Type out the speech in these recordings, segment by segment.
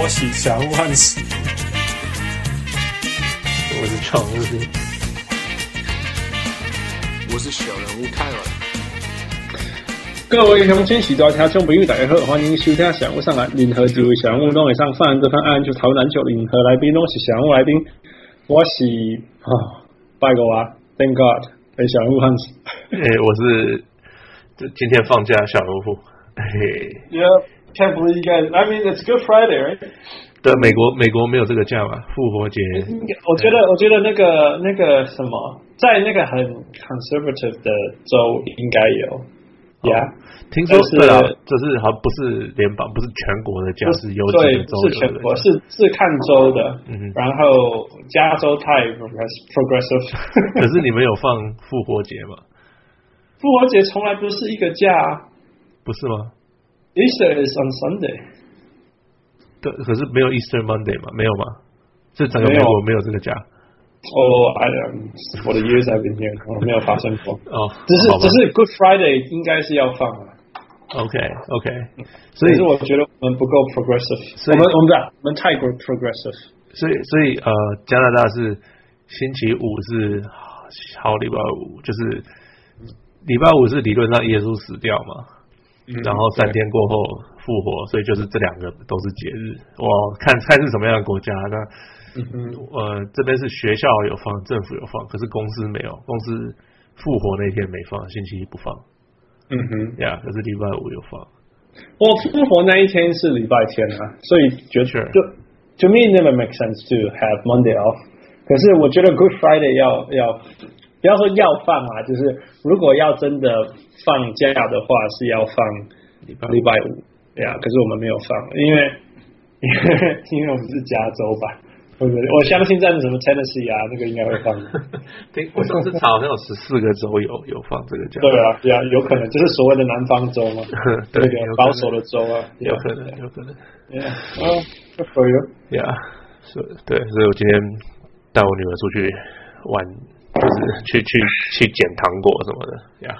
我喜小人物汉斯，我是常务，我是小人物泰文。各位乡亲、喜多听众朋友，大家好，欢迎收听小人物上篮。任何几位小人物都会上犯这份案就讨论篮球，任何来宾都是小人物来宾。我是啊，拜个啊，Thank God，哎，小人物汉斯。哎，我是今天放假小人物。嘿，Yeah。Can't believe you guys. I mean, it's Good Friday, right? 对，美国美国没有这个假嘛？复活节。我觉得，我觉得那个那个什么，在那个很 conservative 的州应该有。Yeah，听说是啊，就是好像不是联邦，不是全国的假，是有几个州是全国，是是看州的。嗯，然后加州太 progressive。可是你们有放复活节吗？复活节从来不是一个假，不是吗？Easter is on Sunday。对，可是没有 Easter Monday 嘛？没有吗？这整个美国没有这个假。哦，I am for the years I've been here，我没有发生过。哦，只是只是 Good Friday 应该是要放的。OK OK，所以我觉得我们不够 progressive，我们我们我们太过 progressive。所以所以呃，加拿大是星期五是好礼拜五，就是礼拜五是理论上耶稣死掉嘛。然后三天过后复活，所以就是这两个都是节日。我看看是什么样的国家。那呃，这边是学校有放，政府有放，可是公司没有。公司复活那天没放，星期一不放。嗯哼，呀，可是礼拜五有放。我复活那一天是礼拜天啊，所以觉得就 to me never make sense to have Monday off。可是我觉得 Good Friday 要要不要说要放啊，就是如果要真的。放假的话是要放礼拜礼拜五，对啊，可是我们没有放，因为因为 因为我们是加州吧，对不对？我相信在什么 Tennessee 啊，那个应该会放。对，我上次查好像有十四个州有有放这个假。对啊，对啊，有可能就是所谓的南方州嘛，对那个保守的州啊，有可能，有可能。Yeah，哦，Good for you。Yeah，是，对，所以我今天带我女儿出去玩。就是去去去捡糖果什么的呀。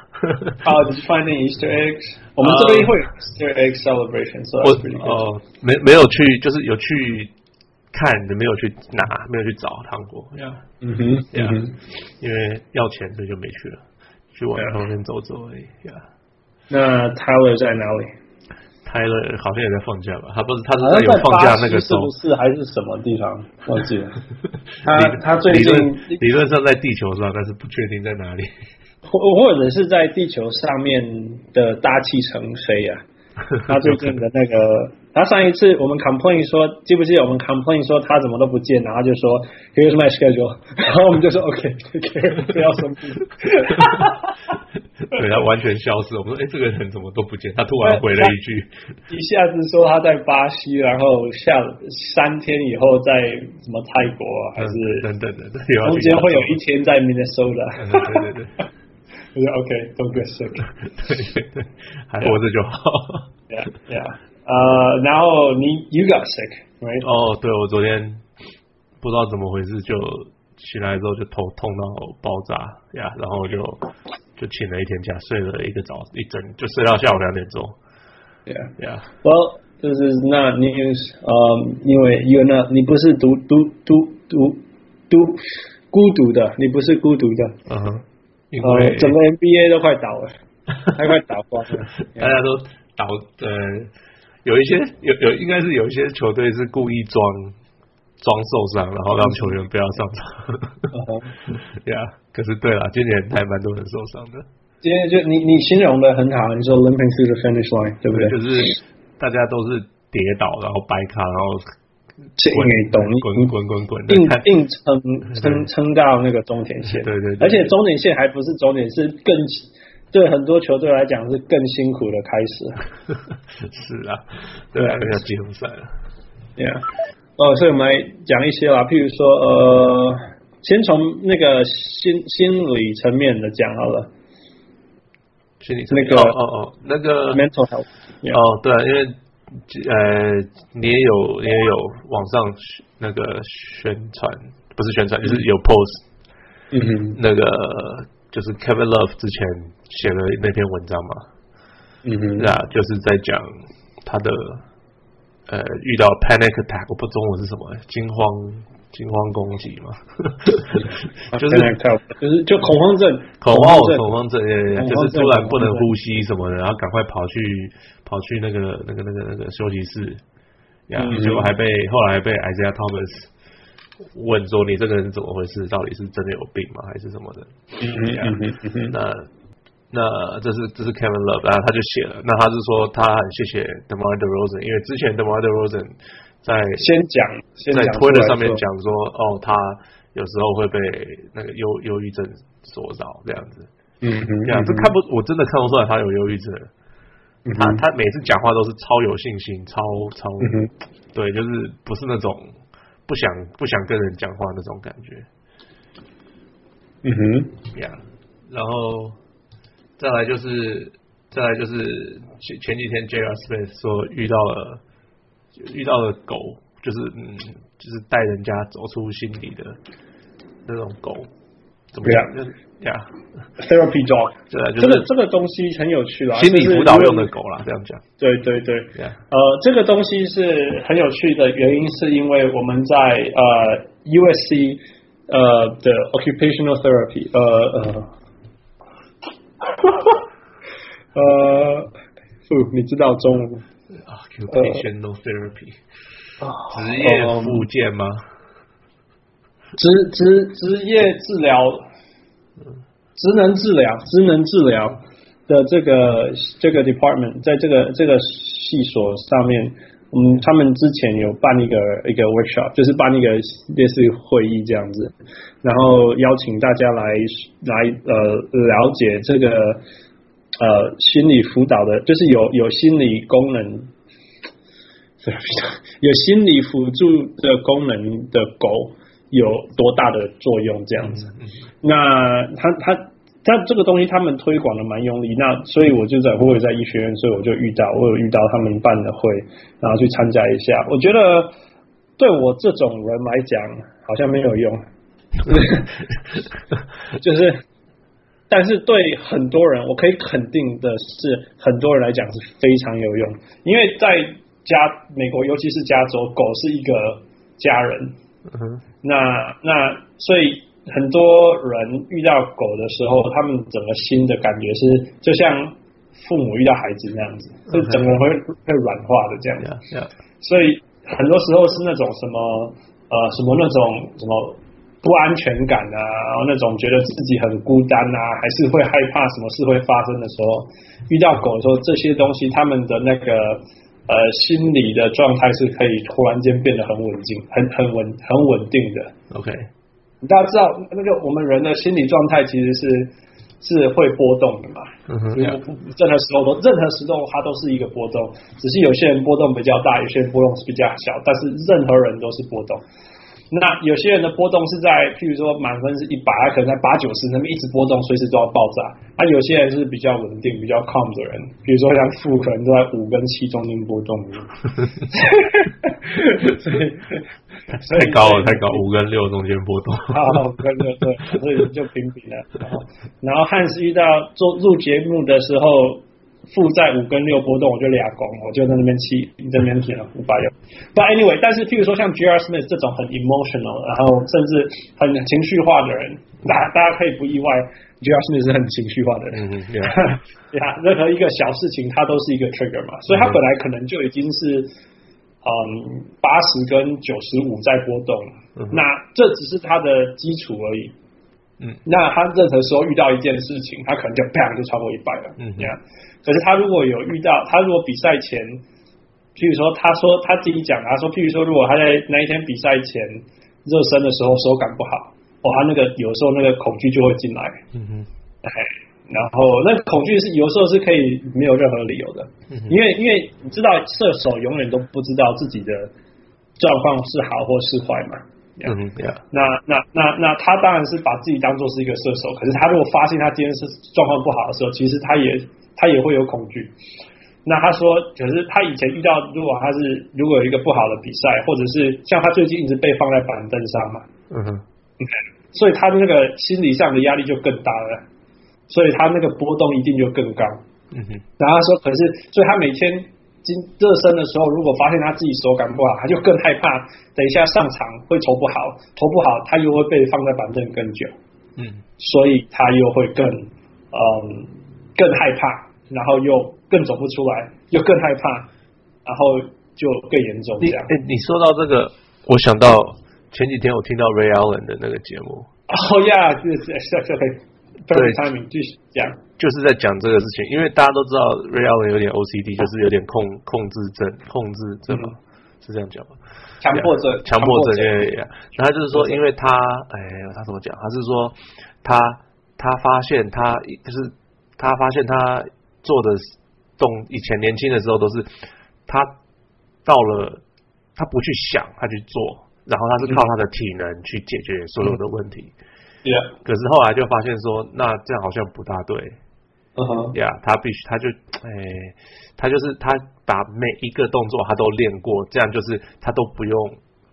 How did you find the Easter eggs？我们这边会 Easter egg celebration，我哦没没有去，就是有去看，没有去拿，没有去找糖果呀。嗯哼，呀，因为要钱，所以就没去了，去往旁边走走而已呀。那 Tyler 在哪里？泰勒好像也在放假吧？他不是，他是在有放假那个时候，是还是什么地方？忘记了。他他最近理论上在地球上，但是不确定在哪里，或或者是在地球上面的大气层飞呀。他最近的那个。他上一次我们 complain 说，记不记得我们 complain 说他怎么都不见，然后就说 Here's my schedule，然后我们就说 OK，不要生气。对，他完全消失。我们说，哎，这个人怎么都不见？他突然回了一句，一下子说他在巴西，然后下三天以后在什么泰国，还是等等的，中间会有一天在 Minnesota。对对对，我说 OK，don't get sick，对对对，还活着就好。Yeah yeah。呃，然后你 you got sick，right？哦，对，我昨天不知道怎么回事，就醒来之后就头痛到爆炸呀，然后就就请了一天假，睡了一个早一整，就睡到下午两点钟。Yeah, yeah. Well, this is not news. 呃，因为 you're not，你不是独独独独独孤独的，你不是孤独的。嗯哼。因为整个 NBA 都快倒了，还快倒光了，大家都倒呃。有一些有有应该是有一些球队是故意装装受伤，然后让球员不要上场。对啊，可是对了，今年还蛮多人受伤的。今天就你你形容的很好，你说 limping through the finish line，对不对？就是大家都是跌倒，然后掰卡，然后滚滚滚滚滚，硬硬撑 撑撑到那个终点线。对对，而且终点线还不是终点，是更。对很多球队来讲是更辛苦的开始。是啊，对啊，要季后赛了。对啊，哦，所以我们来讲一些啦，譬如说，呃，先从那个心心理层面的讲好了。心理层面，那个哦哦，那个 mental health。哦，对啊，因为呃，你也有你也有网上那个宣传，不是宣传，就是有 post。嗯哼，那个就是 Kevin Love 之前。写的那篇文章嘛，嗯哼，啊，就是在讲他的呃遇到 panic attack，我不中文是什么，惊慌惊慌攻击嘛，就是就是就恐慌症，恐慌恐慌症，就是突然不能呼吸什么的，然后赶快跑去跑去那个那个那个那个休息室，呀，结果还被后来被 Isaiah Thomas 问说你这个人怎么回事？到底是真的有病吗？还是什么的？嗯嗯那。那这是这是 Kevin Love，然后他就写了。那他是说他很谢谢 DeMar DeRozan，因为之前 DeMar DeRozan 在先讲在 Twitter 上面讲说，哦，他有时候会被那个忧忧郁症所扰这样子。嗯嗯，这样这看不，我真的看不出来他有忧郁症。他他每次讲话都是超有信心，超超，对，就是不是那种不想不想跟人讲话那种感觉。嗯哼，呀，然后。再来就是，再来就是前前几天 J.R. Smith 说遇到了遇到了狗，就是嗯，就是带人家走出心理的那种狗，怎么样？呀，therapy dog，对啊，这个这个东西很有趣啦，心理辅导用的狗啦，这样讲。对对对，呃，这个东西是很有趣的原因，是因为我们在呃 USC 呃的 occupational therapy，呃呃。呃，不，你知道中文？Occupational therapy，职业复健吗？职职职业治疗，职能治疗，职能治疗的这个这个 department，在这个这个系所上面，嗯，他们之前有办一个一个 workshop，就是办一个类似于会议这样子，然后邀请大家来来呃了解这个。呃，心理辅导的，就是有有心理功能，有心理辅助的功能的狗有多大的作用？这样子，那他他他这个东西他们推广的蛮用力，那所以我就在我也在医学院，所以我就遇到我有遇到他们办的会，然后去参加一下。我觉得对我这种人来讲，好像没有用，就是。但是对很多人，我可以肯定的是，很多人来讲是非常有用，因为在加美国，尤其是加州，狗是一个家人。那那所以很多人遇到狗的时候，他们整个心的感觉是，就像父母遇到孩子那样子，就整个人会会软化的这样子。所以很多时候是那种什么呃什么那种什么。不安全感啊，然后那种觉得自己很孤单啊，还是会害怕什么事会发生的时候，遇到狗的时候，这些东西他们的那个呃心理的状态是可以突然间变得很稳定，很很稳很稳定的。OK，大家知道那个我们人的心理状态其实是是会波动的嘛，嗯哼，任何时候都任何时候它都是一个波动，只是有些人波动比较大，有些人波动是比较小，但是任何人都是波动。那有些人的波动是在，譬如说满分是一百，他可能在八九十，那么一直波动，随时都要爆炸。那有些人是比较稳定、比较 calm 的人，比如说像富可能都在五跟七中间波动。所以太高了，太高，五跟六中间波动。好，五跟六对，所以就平平了。然后汉斯遇到做录节目的时候。负债五跟六波动，我就俩拱，我就在那边气，你在那边填了五百六。But anyway，但是譬如说像 G.R. Smith 这种很 emotional，然后甚至很情绪化的人，大家大家可以不意外，G.R. Smith 是很情绪化的人。嗯，对啊，任何一个小事情，他都是一个 trigger 嘛，所以他本来可能就已经是嗯八十跟九十五在波动，嗯、那这只是他的基础而已。嗯，那他任何时候遇到一件事情，他可能就砰就超过一百了。嗯，这样。可是他如果有遇到，他如果比赛前，譬如说他说他自己讲，他说譬如说如果他在那一天比赛前热身的时候手感不好，哦，他那个有时候那个恐惧就会进来。嗯哼，哎，然后那恐惧是有时候是可以没有任何理由的，嗯、因为因为你知道射手永远都不知道自己的状况是好或是坏嘛。嗯，对啊。那那那那他当然是把自己当做是一个射手，可是他如果发现他今天是状况不好的时候，其实他也他也会有恐惧。那他说，可是他以前遇到，如果他是如果有一个不好的比赛，或者是像他最近一直被放在板凳上嘛，嗯哼，okay, 所以他的那个心理上的压力就更大了，所以他那个波动一定就更高。嗯哼，然后他说，可是所以他每天。今热身的时候，如果发现他自己手感不好，他就更害怕，等一下上场会投不好，投不好他又会被放在板凳更久，嗯，所以他又会更嗯更害怕，然后又更走不出来，又更害怕，然后就更严重这样。哎，你说到这个，我想到前几天我听到 Ray Allen 的那个节目，哦呀，对对对。对，他们继续讲，就是在讲这个事情，因为大家都知道 Ray Allen 有点 OCD，就是有点控控制症，控制症嘛，嗯、是这样讲吗？强迫症，强迫症，对。然后就是说，因为他，哎，他怎么讲？他是说，他他发现他就是他发现他做的动，以前年轻的时候都是他到了，他不去想，他去做，然后他是靠他的体能去解决所有的问题。嗯 Yeah. 可是后来就发现说，那这样好像不大对。嗯哼，呀，他必须，他就，哎，他就是他把每一个动作他都练过，这样就是他都不用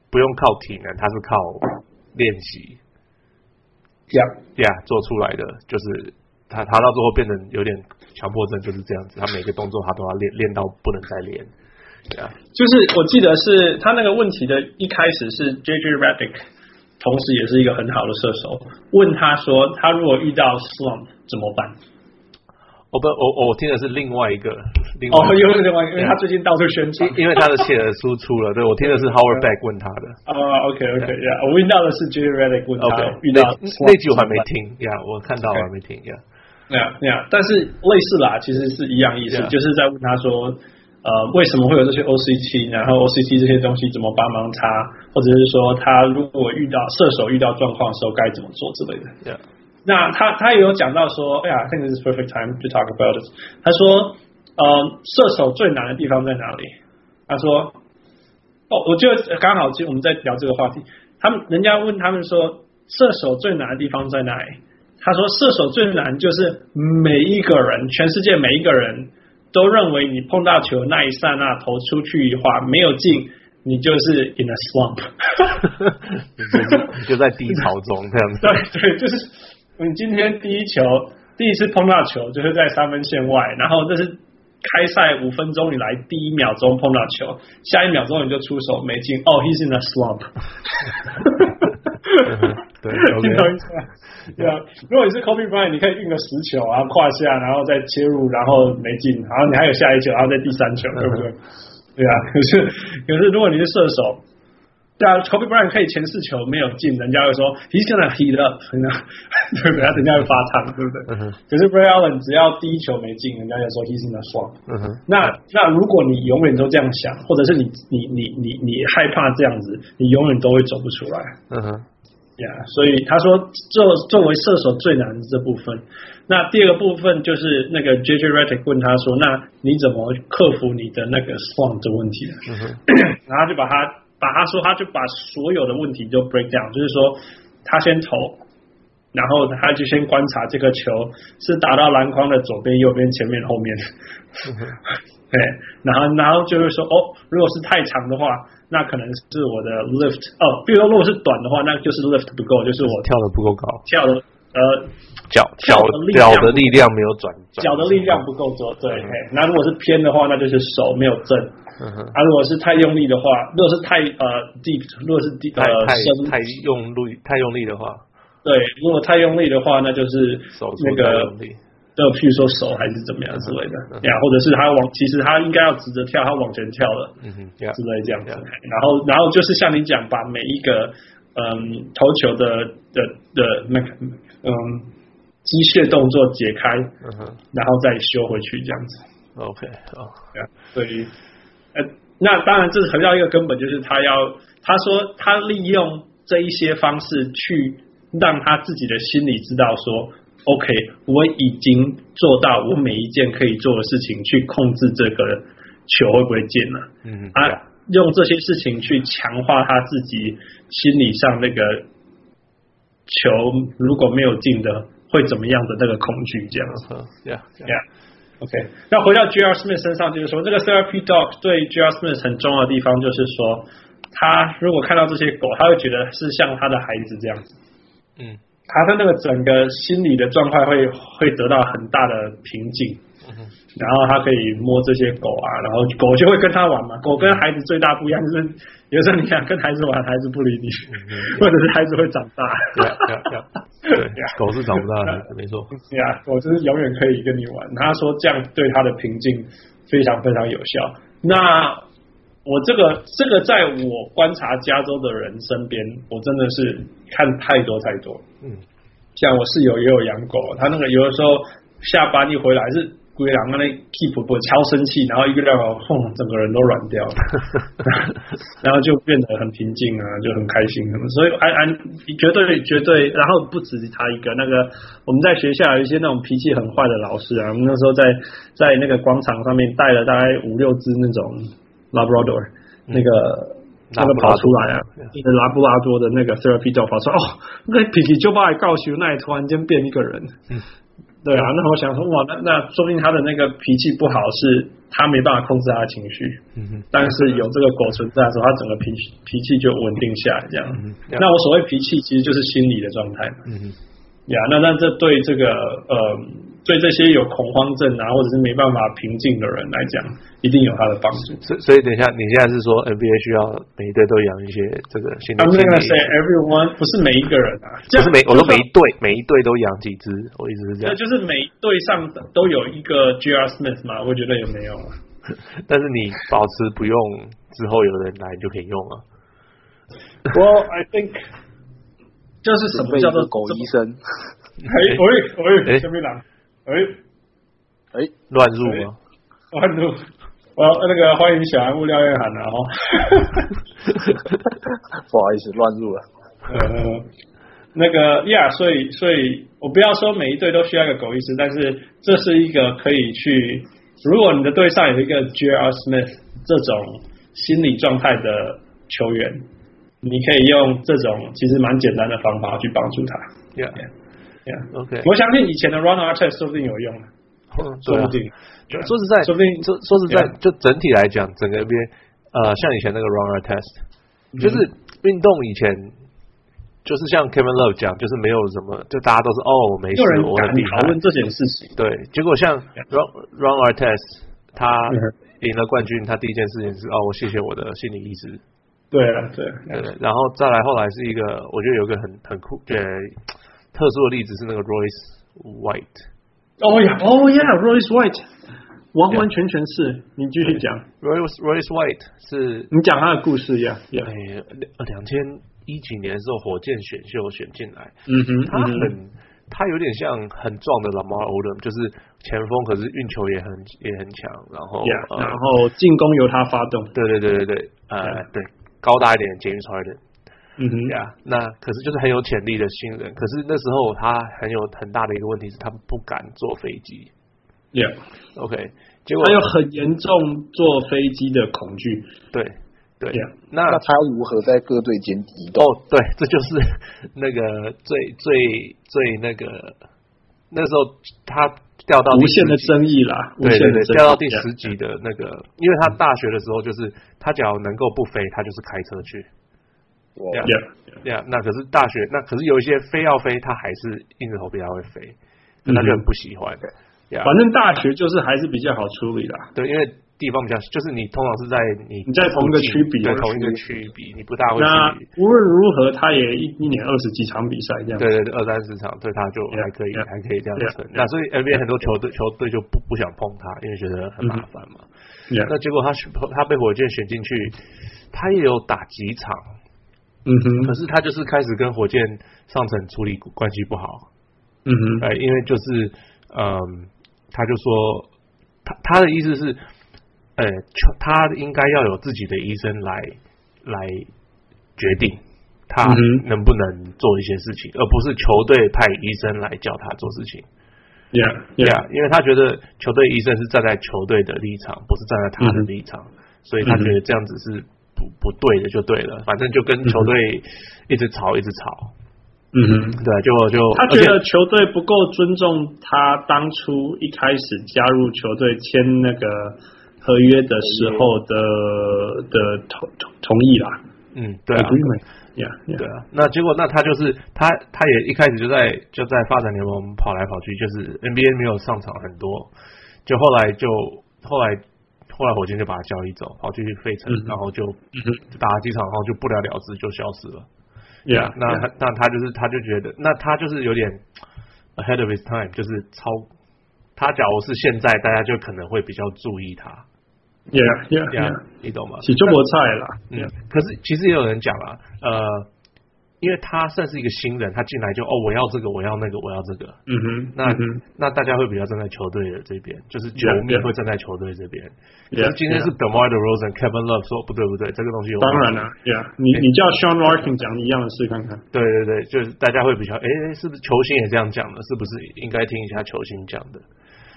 不用靠体能，他是靠练习。呀呀，做出来的就是他，他到最后变成有点强迫症，就是这样子。他每个动作他都要练，练到不能再练。呀，就是我记得是他那个问题的一开始是 JJ Redick。同时也是一个很好的射手。问他说，他如果遇到 slump 怎么办？我不，我我听的是另外一个，另外一个哦，又是另外一个，因为他最近到处宣传，因为他的写的输出了。对，我听的是 Howard Beck 问他的。啊、OK，呀、yeah.，我问到的是 J.J. Redick 问他，okay. 遇到那，那集我还没听呀，yeah, 我看到我还没听呀。那样那样，但是类似啦，其实是一样意思.就是在问他说。呃，为什么会有这些 OCT？然后 OCT 这些东西怎么帮忙他？或者是说他如果遇到射手遇到状况的时候该怎么做之类的？Yeah. 那他他也有讲到说，哎呀，I think this is perfect time to talk about it。他说，呃，射手最难的地方在哪里？他说，哦，我觉得刚好，其实我们在聊这个话题。他们人家问他们说，射手最难的地方在哪里？他说，射手最难就是每一个人，全世界每一个人。都认为你碰到球那一刹那投出去的话没有进，你就是 in a slump，就在低潮中这样子。对对，就是你今天第一球第一次碰到球就是在三分线外，然后这是开赛五分钟以来第一秒钟碰到球，下一秒钟你就出手没进，哦，he's in a slump。对，经常一下，对啊。如果你是 Kobe Bryant，你可以运个十球啊，胯下，然后再切入，然后没进，然后你还有下一球，然后再第三球，对不对？对啊。可是，可是如果你是射手，对啊，Kobe Bryant 可以前四球没有进，人家会说 He's gonna heat up，对不对？他人家会发烫，对不对？嗯、可是 Ray Allen 只要第一球没进，人家就说 He's in a slump。嗯哼。那那如果你永远都这样想，或者是你你你你你害怕这样子，你永远都会走不出来。嗯哼。呀、yeah，所以他说，作作为射手最难的这部分，那第二个部分就是那个 JJ Redick 问他说，那你怎么克服你的那个 slump 的问题呢？嗯、然后就把他把他说，他就把所有的问题都 break down，就是说他先投，然后他就先观察这个球是打到篮筐的左边、右边、前面、后面。对，然后然后就是说，哦，如果是太长的话。那可能是我的 lift 哦，比如说如果是短的话，那就是 lift 不够，就是我跳的不够高，跳的呃脚脚的脚的力量没有转，脚的力量不够多，对、嗯。那如果是偏的话，那就是手没有正。嗯。啊，如果是太用力的话，如果是太呃 deep，如果是 deep 呃深太用力太用力的话，对，如果太用力的话，那就是那个。就譬如说手还是怎么样之类的呀，或者是他往，其实他应该要直着跳，他往前跳了，嗯哼，之类这样子。然后，然后就是像你讲，把每一个嗯投球的的的那个嗯机械动作解开，嗯哼，然后再修回去这样子。OK，好，所以呃，那当然这是回到一个根本，就是他要他说他利用这一些方式去让他自己的心里知道说。OK，我已经做到我每一件可以做的事情，去控制这个球会不会进了。嗯，啊，用这些事情去强化他自己心理上那个球如果没有进的会怎么样的那个恐惧，这样子。Yeah, yeah. yeah. OK，那回到 J.R. Smith 身上，就是说这个 Therapy Dog 对 J.R. Smith 很重要的地方，就是说他如果看到这些狗，他会觉得是像他的孩子这样子。嗯。他的那个整个心理的状态会会得到很大的平静，然后他可以摸这些狗啊，然后狗就会跟他玩嘛。狗跟孩子最大不一样就是，有时候你想跟孩子玩，孩子不理你，或者是孩子会长大。对 对对，狗是长不大的，没错。对啊，狗就是永远可以跟你玩。他说这样对他的平静非常非常有效。那我这个这个在我观察加州的人身边，我真的是看太多太多。嗯，像我室友也有养狗，他那个有的时候下班一回来是龟狼那 keep 不超生气，然后一个两个轰，整个人都软掉了，然后就变得很平静啊，就很开心。所以安安绝对绝对，然后不止他一个，那个我们在学校有一些那种脾气很坏的老师啊，我们那时候在在那个广场上面带了大概五六只那种。Labrador，那个、嗯、那个跑出来啊，是拉布拉多的那个 therapy dog 跑出来，哦，那脾气就把你告诉，那里突然间变一个人，嗯，对啊，那我想说，哇，那那说不定他的那个脾气不好，是他没办法控制他的情绪，嗯哼，但是有这个狗存在的时候，他整个脾脾气就稳定下来，这样，嗯、那我所谓脾气，其实就是心理的状态嘛，嗯哼，呀，那那这对这个呃。对这些有恐慌症啊，或者是没办法平静的人来讲，一定有他的帮助。所以，所以等一下，你现在是说 NBA 需要每一队都养一些这个心理？I'm gonna say everyone，不是每一个人啊，不是每，我说每一队，每一队都养几只，我一直是这样。就是每一队上都有一个 G.R. Smith 嘛，我觉得有没有啊？但是你保持不用，之后有人来你就可以用啊。Well, I think 就是什么叫做狗医生？哎喂喂，小米狼。哎哎，乱入吗？乱入，我那个欢迎小人物廖彦涵了哈。不好意思，乱入了。呃，那个呀，所以所以我不要说每一队都需要一个狗医师，但是这是一个可以去，如果你的队上有一个 J.R. Smith 这种心理状态的球员，你可以用这种其实蛮简单的方法去帮助他。Yeah. Yeah，OK，我相信以前的 Run a r t e s t 说不定有用，说不定。说实在，说不定说说实在，就整体来讲，整个 NBA，呃，像以前那个 Run a r t e s t 就是运动以前，就是像 Kevin Love 讲，就是没有什么，就大家都是哦，我没事，我很厉害。讨论这件事情，对，结果像 Ron Ron Artest，他赢了冠军，他第一件事情是哦，我谢谢我的心理医师。对了，对，对，然后再来，后来是一个，我觉得有一个很很酷，对。特殊的例子是那个 Royce White。哦呀，哦呀，Royce White，完完全全是。你继续讲。Royce Royce White 是你讲他的故事呀。哎，两千一几年的时候，火箭选秀选进来。嗯哼，他很，他有点像很壮的 Lamar Odom，就是前锋，可是运球也很也很强。然后，yeah, 呃、然后进攻由他发动。对对对对对，呃.对，高大一点，James Harden。嗯哼呀，那可是就是很有潜力的新人，可是那时候他很有很大的一个问题是他不敢坐飞机。Yeah，OK，、okay, 结果他有很严重坐飞机的恐惧。对对，yeah, 那那他如何在各队间移动？哦，对，这就是那个最最最那个那时候他掉到无限的争议啦，对对对，掉到第十集的那个，yeah. 因为他大学的时候就是他只要能够不飞，他就是开车去。呀呀，那可是大学，那可是有一些非要飞，他还是硬着头皮他会飞，那就很不喜欢。Yeah, 反正大学就是还是比较好处理的。对，因为地方比较，就是你通常是在你你在同一个区比，对同一个区比，你不大会去。那无论如何，他也一一年二十几场比赛这样。对对对，二三十场，对他就还可以，yeah, 还可以这样子。那所以 NBA 很多球队球队就不不想碰他，因为觉得很麻烦嘛。Yeah, 那结果他他被火箭选进去，他也有打几场。嗯哼，可是他就是开始跟火箭上层处理关系不好。嗯哼，哎，因为就是，嗯，他就说，他他的意思是，呃，他应该要有自己的医生来来决定他能不能做一些事情，嗯、而不是球队派医生来叫他做事情。Yeah, yeah, yeah，因为他觉得球队医生是站在球队的立场，不是站在他的立场，嗯、所以他觉得这样子是。不不对的就对了，反正就跟球队一直吵一直吵。嗯哼，对，就就他觉得球队不够尊重他当初一开始加入球队签那个合约的时候的的同同同意啦。嗯，对啊，yeah, yeah. 对啊。那结果那他就是他他也一开始就在就在发展联盟跑来跑去，就是 NBA 没有上场很多。就后来就后来后来火箭就把他交易走，跑去费城，然后就打了几场，然后就不了了之，就消失了。Yeah，那那他就是他就觉得，那他就是有点 ahead of his time，就是超他假如是现在，大家就可能会比较注意他。Yeah yeah yeah，你懂吗？是中国菜啦。嗯，可是其实也有人讲啊，呃。因为他算是一个新人，他进来就哦，我要这个，我要那个，我要这个。嗯哼，那那大家会比较站在球队的这边，就是球迷会站在球队这边。可是今天是 DeMar DeRozan、Kevin Love 说不对不对，这个东西有。当然了，Yeah，你你叫 Sean Larkin 讲一样的事看看。对对对，就是大家会比较，哎，是不是球星也这样讲的？是不是应该听一下球星讲的？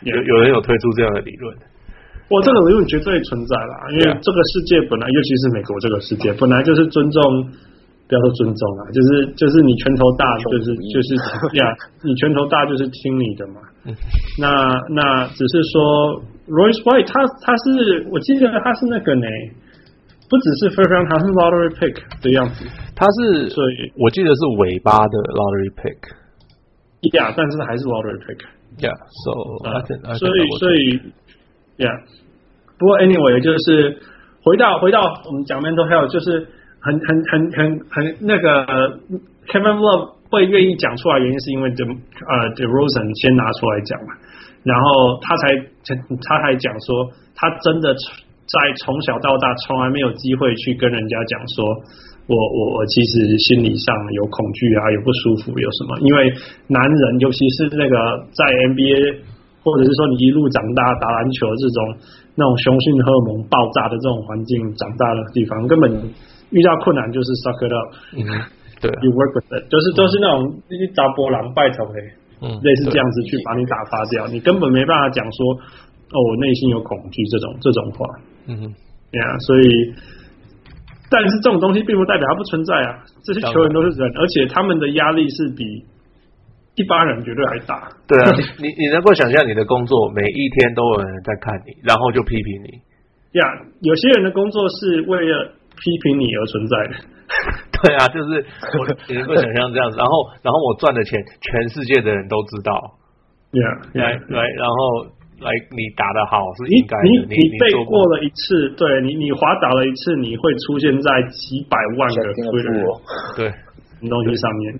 有有人有推出这样的理论？哇，这个理论绝对存在啦，因为这个世界本来，尤其是美国这个世界，本来就是尊重。不要说尊重啊，就是就是你拳头大，就是就是呀，你拳头大就是听你的嘛。那那只是说，Royce White 他他是我记得他是那个呢，不只是 first round，他是 lottery pick 的样子。他是所以我记得是尾巴的 lottery pick。Yeah，，但是还是 lottery pick。Yeah, so、uh, 所以所以，yeah, 不过 anyway 就是回到回到我们讲 mental health 就是。很很很很很那个 Kevin Love 会愿意讲出来，原因是因为 De 呃 DeRozan 先拿出来讲嘛，然后他才他才讲说，他真的在从小到大从来没有机会去跟人家讲说，我我我其实心理上有恐惧啊，有不舒服，有什么？因为男人尤其是那个在 NBA 或者是说你一路长大打篮球这种那种雄性荷尔蒙爆炸的这种环境长大的地方，根本。遇到困难就是 suck it up，嗯，对，you work with it，就是都是那种一打波浪拜头黑，嗯，类似这样子去把你打发掉，你根本没办法讲说，哦，我内心有恐惧这种这种话，嗯哼，对啊，所以，但是这种东西并不代表它不存在啊，这些球员都是人，而且他们的压力是比一般人绝对还大。对啊，你你能够想象你的工作每一天都有人在看你，然后就批评你，呀，有些人的工作是为了。批评你而存在的，对啊，就是我你能够想象这样子，然后然后我赚的钱，全世界的人都知道，对啊，来来，然后来你打的好是应该的，你你你背过了一次，对你你滑倒了一次，你会出现在几百万个推人对东西上面，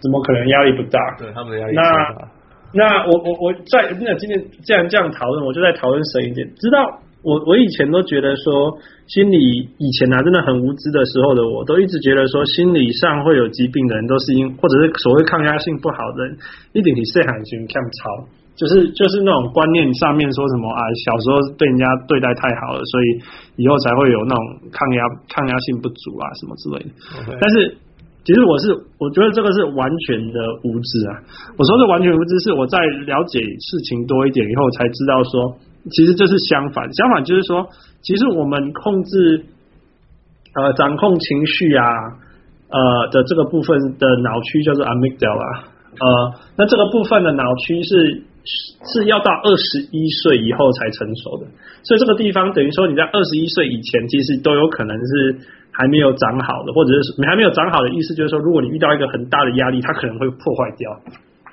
怎么可能压力不大？对他们的压力不大。那那我我我在那今天既然这样讨论，我就在讨论深一点，知道。我我以前都觉得说，心理以前啊，真的很无知的时候的我，都一直觉得说，心理上会有疾病的人，都是因或者是所谓抗压性不好的人，一定是细汉时看超，就是就是那种观念上面说什么啊，小时候被人家对待太好了，所以以后才会有那种抗压抗压性不足啊什么之类的。但是其实我是我觉得这个是完全的无知啊。我说的完全无知，是我在了解事情多一点以后才知道说。其实这是相反，相反就是说，其实我们控制呃掌控情绪啊呃的这个部分的脑区叫做 amygdala 呃，那这个部分的脑区是是要到二十一岁以后才成熟的，所以这个地方等于说你在二十一岁以前，其实都有可能是还没有长好的，或者是你还没有长好的意思就是说，如果你遇到一个很大的压力，它可能会破坏掉。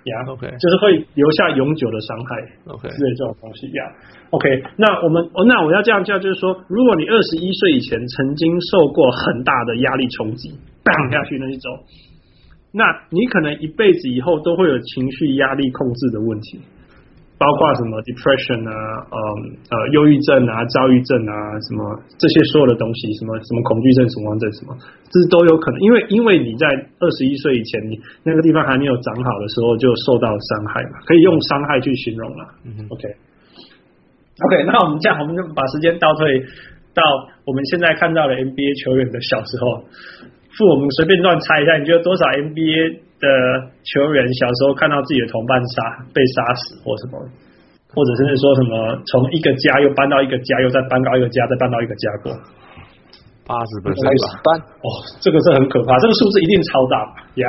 呀，OK，就是会留下永久的伤害，OK，之类这种东西呀，OK，那我们，那我要这样叫，就是说，如果你二十一岁以前曾经受过很大的压力冲击，荡下去那一种，那你可能一辈子以后都会有情绪压力控制的问题。包括什么 depression 啊，嗯呃，忧郁症啊，躁郁症啊，什么这些所有的东西，什么什么恐惧症、恐慌症什么，这都有可能。因为因为你在二十一岁以前，你那个地方还没有长好的时候就受到伤害嘛，可以用伤害去形容了。嗯，OK OK，那我们这样，我们就把时间倒退到我们现在看到的 NBA 球员的小时候，父我们随便乱猜一下，你觉得多少 NBA？的球员小时候看到自己的同伴杀被杀死或什么，或者甚至说什么从一个家又搬到一个家，又再搬到一个家，再搬到一个家过八十分开始搬哦，这个是很可怕，这个数字一定超大呀。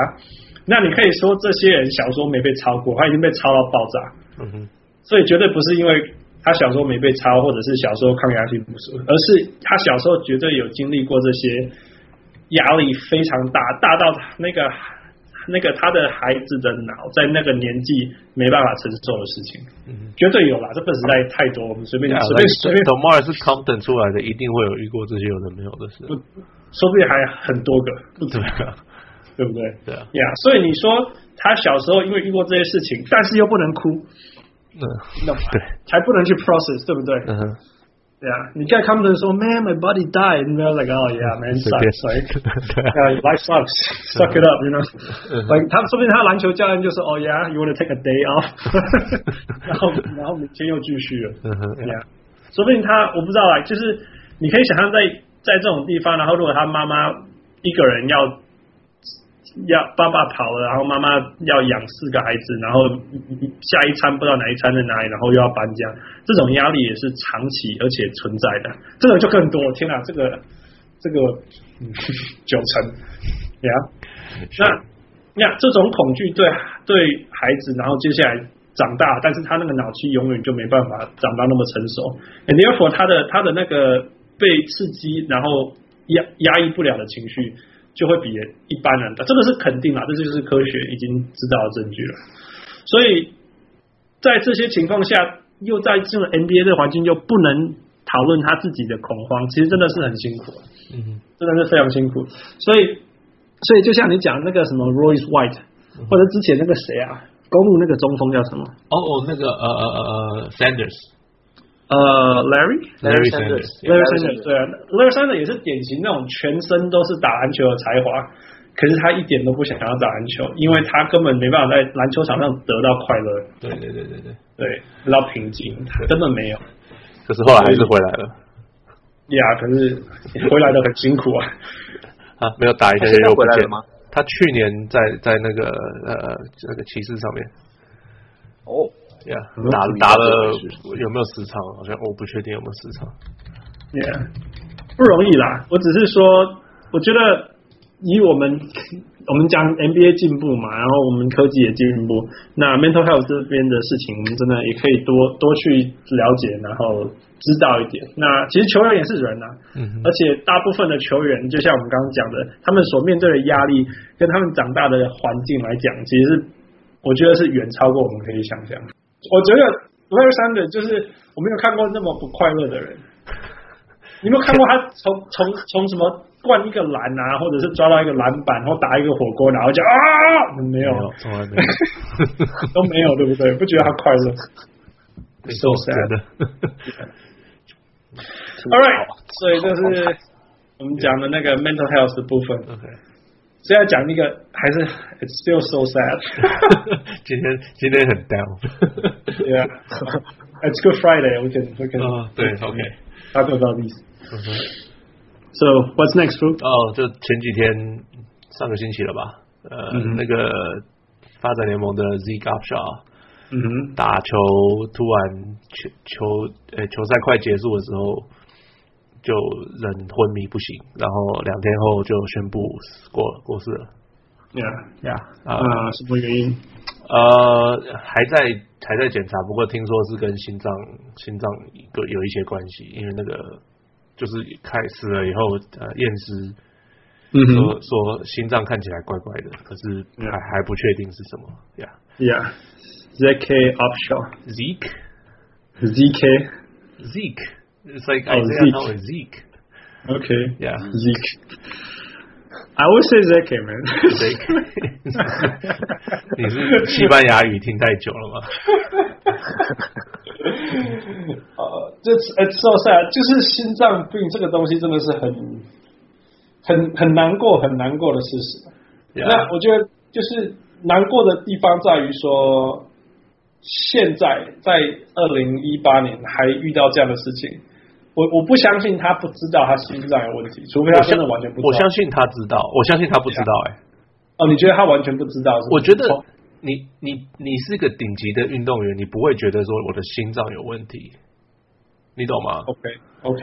那你可以说这些人小时候没被超过，他已经被超到爆炸。嗯哼，所以绝对不是因为他小时候没被超，或者是小时候抗压性不足，而是他小时候绝对有经历过这些压力非常大，大到那个。那个他的孩子的脑在那个年纪没办法承受的事情，嗯，绝对有啦，这个实在太多，我们随便随便随便。等 Tomorrow 是 Compton 出来的，一定会有遇过这些有的没有的事，说不定还很多个，不止。对啊，对不对？对啊，呀，所以你说他小时候因为遇过这些事情，但是又不能哭，嗯，对，还不能去 process，对不对？嗯哼。对啊，你看他们说，Man, my body died. And they're like, oh yeah, man, sucks. Like, yeah, life sucks. Suck it up, you know. Like 他说不定他篮球教练就说，Oh yeah, you want to take a day off. 然后然后明天又继续了。Yeah，说不定他我不知道啊，就是你可以想象在在这种地方，然后如果他妈妈一个人要。要爸爸跑了，然后妈妈要养四个孩子，然后下一餐不知道哪一餐在哪里，然后又要搬家，这种压力也是长期而且存在的。这个就更多，天哪，这个这个、九成呀。那那这种恐惧对对孩子，然后接下来长大，但是他那个脑区永远就没办法长到那么成熟。And therefore，他的他的那个被刺激，然后压压抑不了的情绪。就会比一般人的，这个是肯定啦，这就是科学已经知道的证据了。所以在这些情况下，又在这种 NBA 的环境，又不能讨论他自己的恐慌，其实真的是很辛苦，嗯，真的是非常辛苦。所以，所以就像你讲那个什么 Royce White，或者之前那个谁啊，公路那个中锋叫什么？哦哦，那个呃呃呃呃 Sanders。呃、uh,，Larry，Larry Sanders，Larry Sanders，对啊，Larry Sanders 也是典型那种全身都是打篮球的才华，可是他一点都不想要打篮球，因为他根本没办法在篮球场上得到快乐。对对对对对，对，得到平静，他根本没有。可是后来还是回来了。呀，可是回来的很辛苦啊。啊，没有打一下就又不见了吗？他去年在在那个呃那个骑士上面。哦。Yeah, 打打了有没有时长？好像我不确定有没有时长。Yeah，不容易啦。我只是说，我觉得以我们我们讲 NBA 进步嘛，然后我们科技也进步，那 mental health 这边的事情，我们真的也可以多多去了解，然后知道一点。那其实球员也是人呐、啊，嗯，而且大部分的球员，就像我们刚刚讲的，他们所面对的压力跟他们长大的环境来讲，其实是我觉得是远超过我们可以想象。我觉得 Larry Sanders 就是我没有看过那么不快乐的人。你有没有看过他从从从什么灌一个篮啊，或者是抓到一个篮板，然后打一个火锅，然后就啊？没有，从来没有，都没有，对不对？不觉得他快乐？So sad。All right，所以这是我们讲的那个 mental health 的部分。Okay. 所以要讲那个还是 It's still so sad。今天今天很 down。Yeah, it's Good Friday. We can we can. 哦，对，OK。Talk about this. So what's next, Fu? 哦，就前几天上个星期了吧？呃，那个发展联盟的 Zeke Upshaw，嗯哼，打球突然球球呃球赛快结束的时候。就人昏迷不醒，然后两天后就宣布过过世了。呀呀啊，什么原因？呃，还在还在检查，不过听说是跟心脏心脏有有一些关系，因为那个就是开始了以后呃验尸，嗯，说说心脏看起来怪怪的，可是还还不确定是什么。呀呀，Zeke Upshaw，Zeke，Zeke Zeke。It's like Isaiah, Zeke. not Zeke. Okay. Yeah. Zeke. I would say Zeke, man. Zeke. 你 是西班牙语听太久了吗？呃，这呃，说实在，就是心脏病这个东西真的是很、很、很难过、很难过的事实。那我觉得就是难过的地方在于说，现在在二零一八年还遇到这样的事情，我我不相信他不知道他心脏有问题，除非他真的完全不知道。我相信他知道，我相信他不知道、欸。哎，哦，你觉得他完全不知道是不是？我觉得你你你是个顶级的运动员，你不会觉得说我的心脏有问题，你懂吗？OK OK，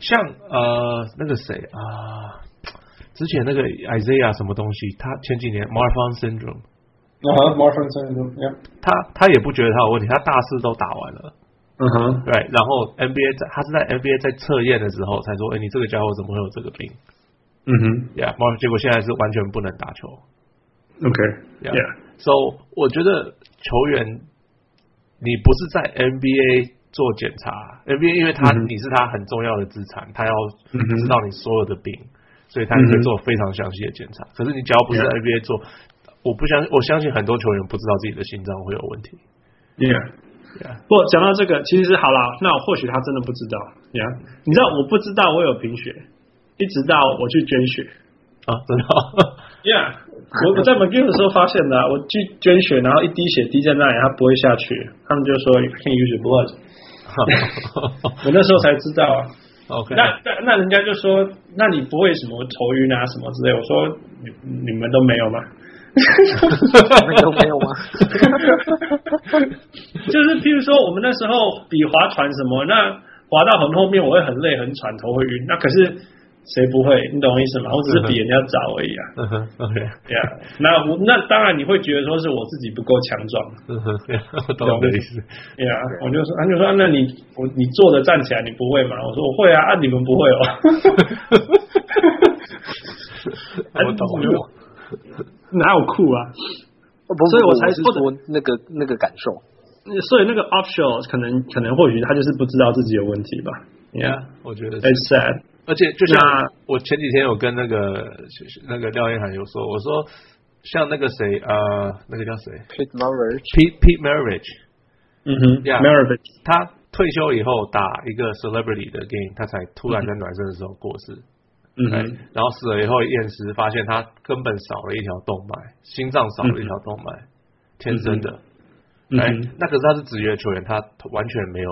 像呃那个谁啊，之前那个 Isaiah 什么东西，他前几年 Marfan Syndrome，啊哈 Marfan Syndrome，他他也不觉得他有问题，他大四都打完了。嗯哼，对，然后 NBA 在他是在 NBA 在测验的时候才说，哎，你这个家伙怎么会有这个病？嗯哼，呀，yeah，结果现在是完全不能打球。OK，Yeah，So、yeah. 我觉得球员，你不是在 NBA 做检查，NBA 因为他、嗯、你是他很重要的资产，他要知道你所有的病，嗯、所以他可以做非常详细的检查。嗯、可是你只要不是在 NBA 做，Yeah. 我不相信，我相信很多球员不知道自己的心脏会有问题。Yeah，Yeah，不讲到这个，其实好了，那我或许他真的不知道。Yeah，你知道我不知道我有贫血，一直到我去捐血啊，真的。Yeah，我我在 McGill 的时候发现的，我去捐血，然后一滴血滴在那里，它不会下去，他们就说 You can't use your blood。我那时候才知道啊。OK，那那那人家就说，那你不会什么头晕啊什么之类？我说你你们都没有吗？你们都没有吗？就是譬如说，我们那时候比划船什么，那划到很后面，我会很累、很喘、头会晕。那可是。谁不会？你懂我意思吗？我只是比人家早而已啊。嗯哼，OK，对啊。那我那当然你会觉得说是我自己不够强壮。嗯哼，懂我的意思。对啊，我就说，他就说，那你我你坐着站起来，你不会吗？我说我会啊，啊你们不会哦。我懂我懂。哪有酷啊？所以我才说那个那个感受。所以那个 offshore 可能可能或许他就是不知道自己有问题吧。Yeah，我觉得。It's sad。而且就像我前几天有跟那个那个廖彦涵有说，我说像那个谁呃，那个叫谁？Pete Maravich。Pete Pete Maravich。嗯哼，Yeah，Maravich。他退休以后打一个 Celebrity 的 game，他才突然在暖身的时候过世。嗯哼。然后死了以后验尸，发现他根本少了一条动脉，心脏少了一条动脉，天生的。哎，那可是他是职业球员，他完全没有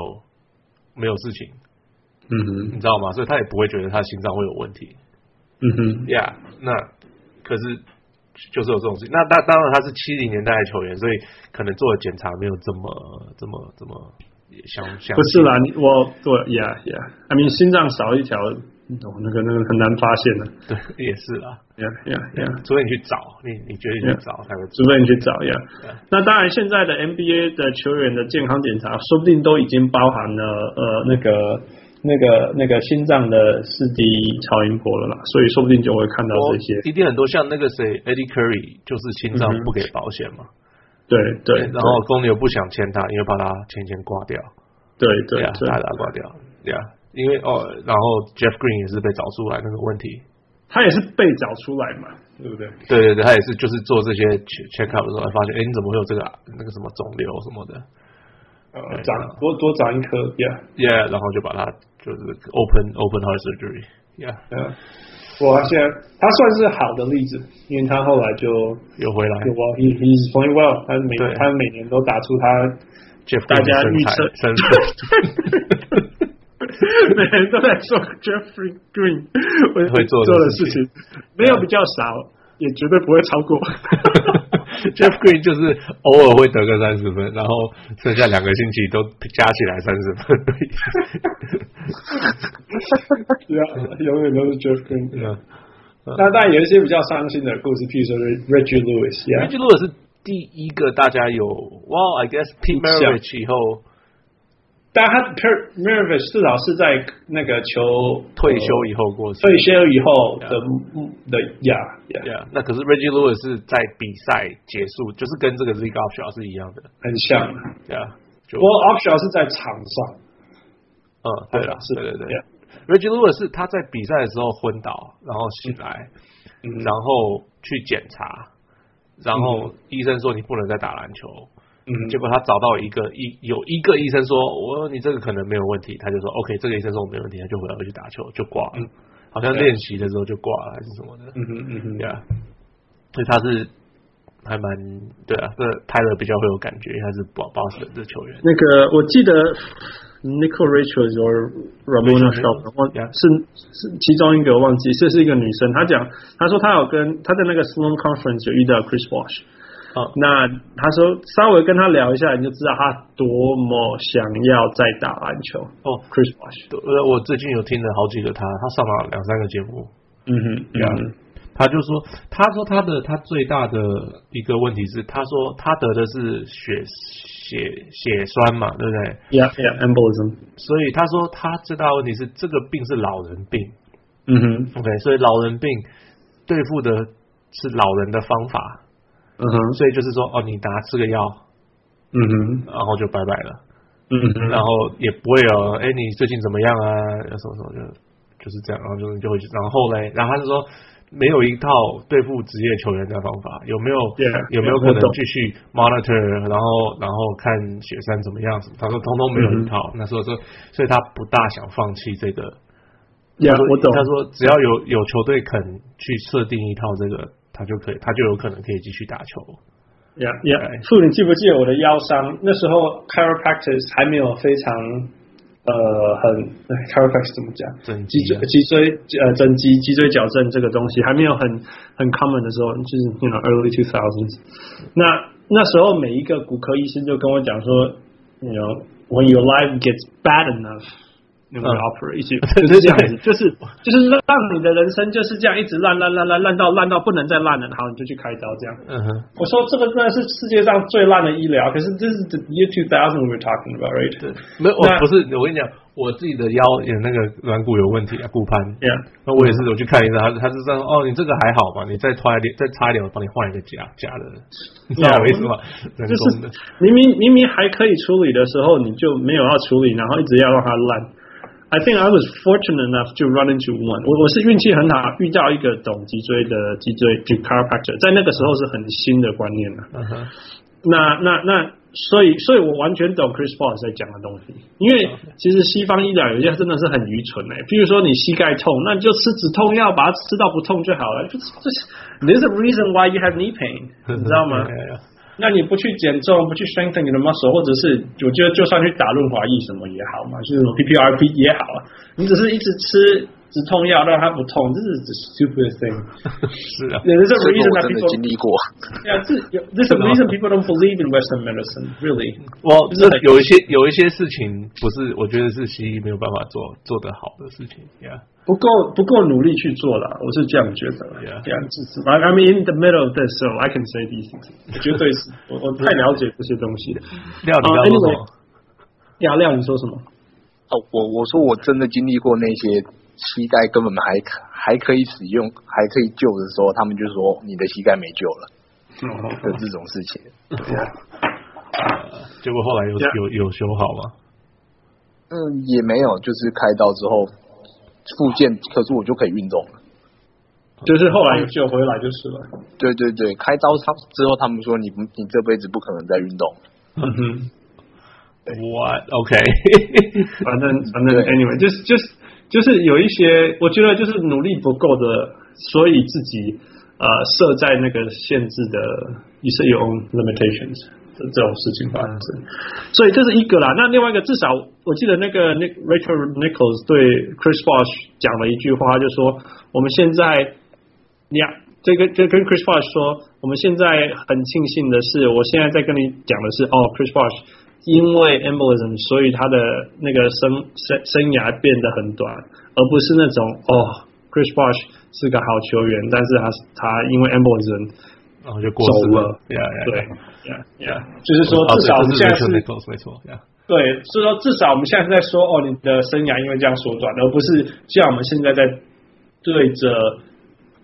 没有事情。嗯哼，你知道吗？所以他也不会觉得他心脏会有问题。嗯哼，呀，那可是就是有这种事情。那当当然他是七零年代的球员，所以可能做的检查没有这么这么这么相像。不是啦，我对呀呀，I mean 心脏少一条，那个那个很难发现的。对，也是啦。呀呀呀，除非你去找，你你决定去找才会。除非你去找呀。那当然，现在的 NBA 的球员的健康检查，说不定都已经包含了呃那个。那个那个心脏的四 D 超音波了啦，所以说不定就会看到这些。一定很多像那个谁，Eddie Curry，就是心脏不给保险嘛。对对。然后公牛不想签他，因为怕他签签挂掉。对对，怕他挂掉。对啊，因为哦，然后 Jeff Green 也是被找出来那个问题。他也是被找出来嘛，对不对？对对对，他也是就是做这些 check up 的时候，发现哎，你怎么会有这个那个什么肿瘤什么的？呃，长多多长一颗，Yeah，Yeah，然后就把它。就是 open open heart surgery，yeah，嗯，我现在他算是好的例子，因为他后来就又回来，Well he he's playing well，他每他每年都打出他大家预测，每人都在说 Jeffrey Green 会做做的事情，没有比较少，也绝对不会超过。Jeff Green 就是偶尔会得个三十分，然后剩下两个星期都加起来三十分。对啊，永远都是 Jeff Green。那当然有一些比较伤心的故事，譬如说 Reggie Lewis。Reggie Lewis 是第一个大家有，Well I guess Pete Maravich 以后。但他 Maravich 至少是在那个球退休以后过世，退休以后的的呀呀，那可是 Reggie Lewis 是在比赛结束，就是跟这个 Zeke Upshaw 是一样的，很像，对啊。不过 Upshaw 是在场上，嗯，对了，是对对对。Reggie Lewis 是他在比赛的时候昏倒，然后醒来，然后去检查，然后医生说你不能再打篮球。嗯，结果他找到一个医，有一个医生说，我说你这个可能没有问题，他就说 OK，这个医生说我没问题，他就回来回去打球就挂了，嗯、好像练习的时候就挂了还是什么的，嗯哼嗯哼，对啊，所以他是还蛮对啊，这泰勒比较会有感觉，他是保保守的球员。那个我记得 Nicole Richards or Ramona Shelburne 是是其中一个我忘记，这是一个女生，她讲她说她有跟她在那个 Sloan Conference 有遇到 Chris Bosh。好，那他说稍微跟他聊一下，你就知道他多么想要再打篮球哦。Chris Bosh，呃，我最近有听了好几个他，他上了两三个节目。嗯哼，嗯哼，他就说，他说他的他最大的一个问题是，他说他得的是血血血栓嘛，对不对？Yeah, yeah, embolism。所以他说他最大的问题是这个病是老人病。嗯哼，OK，所以老人病对付的是老人的方法。嗯哼，所以就是说，哦，你拿吃个药，嗯哼，然后就拜拜了，嗯哼，然后也不会有，哎，你最近怎么样啊？什么什么就就是这样，然后就就会，然后嘞，然后他就说。没有一套对付职业球员的方法，有没有？Yeah, 有没有可能继续 monitor，然后然后看雪山怎么样？他说通通没有一套。嗯、那时候说，所以他不大想放弃这个。Yeah, 我懂。他说只要有有球队肯去设定一套这个，他就可以，他就有可能可以继续打球。Yeah, yeah. 傅，你记不记得我的腰伤？那时候 chiropractor 还没有非常。呃，很 chiropractic 怎么讲？脊椎脊椎呃整脊脊椎矫正这个东西还没有很很 common 的时候，就是 you know early two thousands。那那时候每一个骨科医生就跟我讲说，you know when your life gets bad enough。那个 operate 一起 就是这样子，就是就是让你的人生就是这样一直烂烂烂烂烂到烂到不能再烂了，然后你就去开刀这样。嗯哼，我说这个真的是世界上最烂的医疗，可是这是 the year two thousand we're talking about right？对，没有，我不是，我跟你讲，我自己的腰也那个软骨有问题啊，骨盘。Yeah，那我也是，我去看医生，他他是这样，哦，你这个还好吧？你再差一点，再差一点，我帮你换一个假假的，你知道我意思吗？就是明明明明还可以处理的时候，你就没有要处理，然后一直要让它烂。I think I was fortunate enough to run into one。我我是运气很好，遇到一个懂脊椎的脊椎 chiropractor，在那个时候是很新的观念了。Uh huh. 那那那，所以所以我完全懂 Chris Paul 在讲的东西，因为其实西方医疗有些真的是很愚蠢诶。譬如说你膝盖痛，那你就吃止痛药，把它吃到不痛就好了。就是就是 There's a reason why you have knee pain，你知道吗？那你不去减重，不去 strengthen 你的 muscle，或者是我觉得就算去打润滑液什么也好嘛，就是 PPRP 也好啊，你只是一直吃止痛药让它不痛，这是 the stupid thing。是啊，这个我真的经历过。Yeah，这有 There's a reason people don't believe in Western medicine, really。我这有一些有一些事情不是，我觉得是西医没有办法做做得好的事情，Yeah。不够不够努力去做了，我是这样觉得。Yeah. 这样子？I'm in the middle of this, so I can say these things。绝对是我我太了解这些东西了。廖你要说什么？廖廖你说什么？哦，我我说我真的经历过那些膝盖根本还还可以使用还可以救的时候，他们就说你的膝盖没救了。的、嗯、这种事情。对啊。结果后来有有有修好吗？嗯，也没有，就是开刀之后。复健，可是我就可以运动了，就是后来救回来就是了。对对对，开刀他之后，他们说你，你这辈子不可能再运动。嗯哼，What OK？反正反正 Anyway，就是就是就是有一些，我觉得就是努力不够的，所以自己呃设在那个限制的，You set your own limitations。这种事情发生，所以这是一个啦。那另外一个，至少我记得那个那 Rachel Nichols 对 Chris Bosh 讲了一句话，就说我们现在呀，这个就跟 Chris Bosh 说，我们现在很庆幸的是，我现在在跟你讲的是，哦，Chris Bosh 因为 embolism，所以他的那个生生生涯变得很短，而不是那种哦，Chris Bosh 是个好球员，但是他他因为 embolism 然后就过世了，对对。呀呀，就是说，至少我们现在是没错，没错，对，所以说至少我们现在是在说，哦，你的生涯因为这样缩短，而不是像我们现在在对着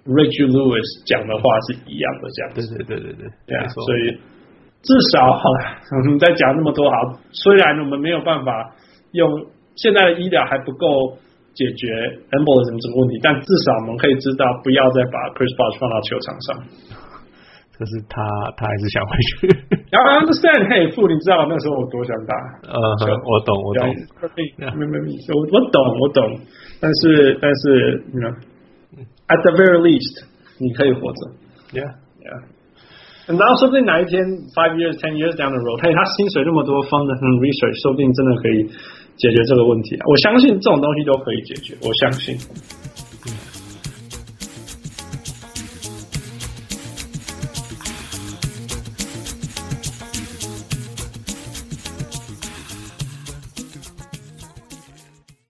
Reggie Lewis 讲的话是一样的这样子。对对对对对，对啊，所以至少好了，我们在讲那么多好，虽然我们没有办法用现在的医疗还不够解决 embolism 这个问题，但至少我们可以知道，不要再把 Chris Bosh 放到球场上。可是他，他还是想回去。然后 understand，嘿，傅，你知道那时候我多想打。呃，我懂，我懂。没没没，我我懂，我懂。但是，但是，你 know at the very least，你可以活着。Yeah，yeah。然后说不定哪一天，five years, ten years down the road，他，他薪水那么多，fund and research，说不定真的可以解决这个问题啊！我相信这种东西都可以解决，我相信。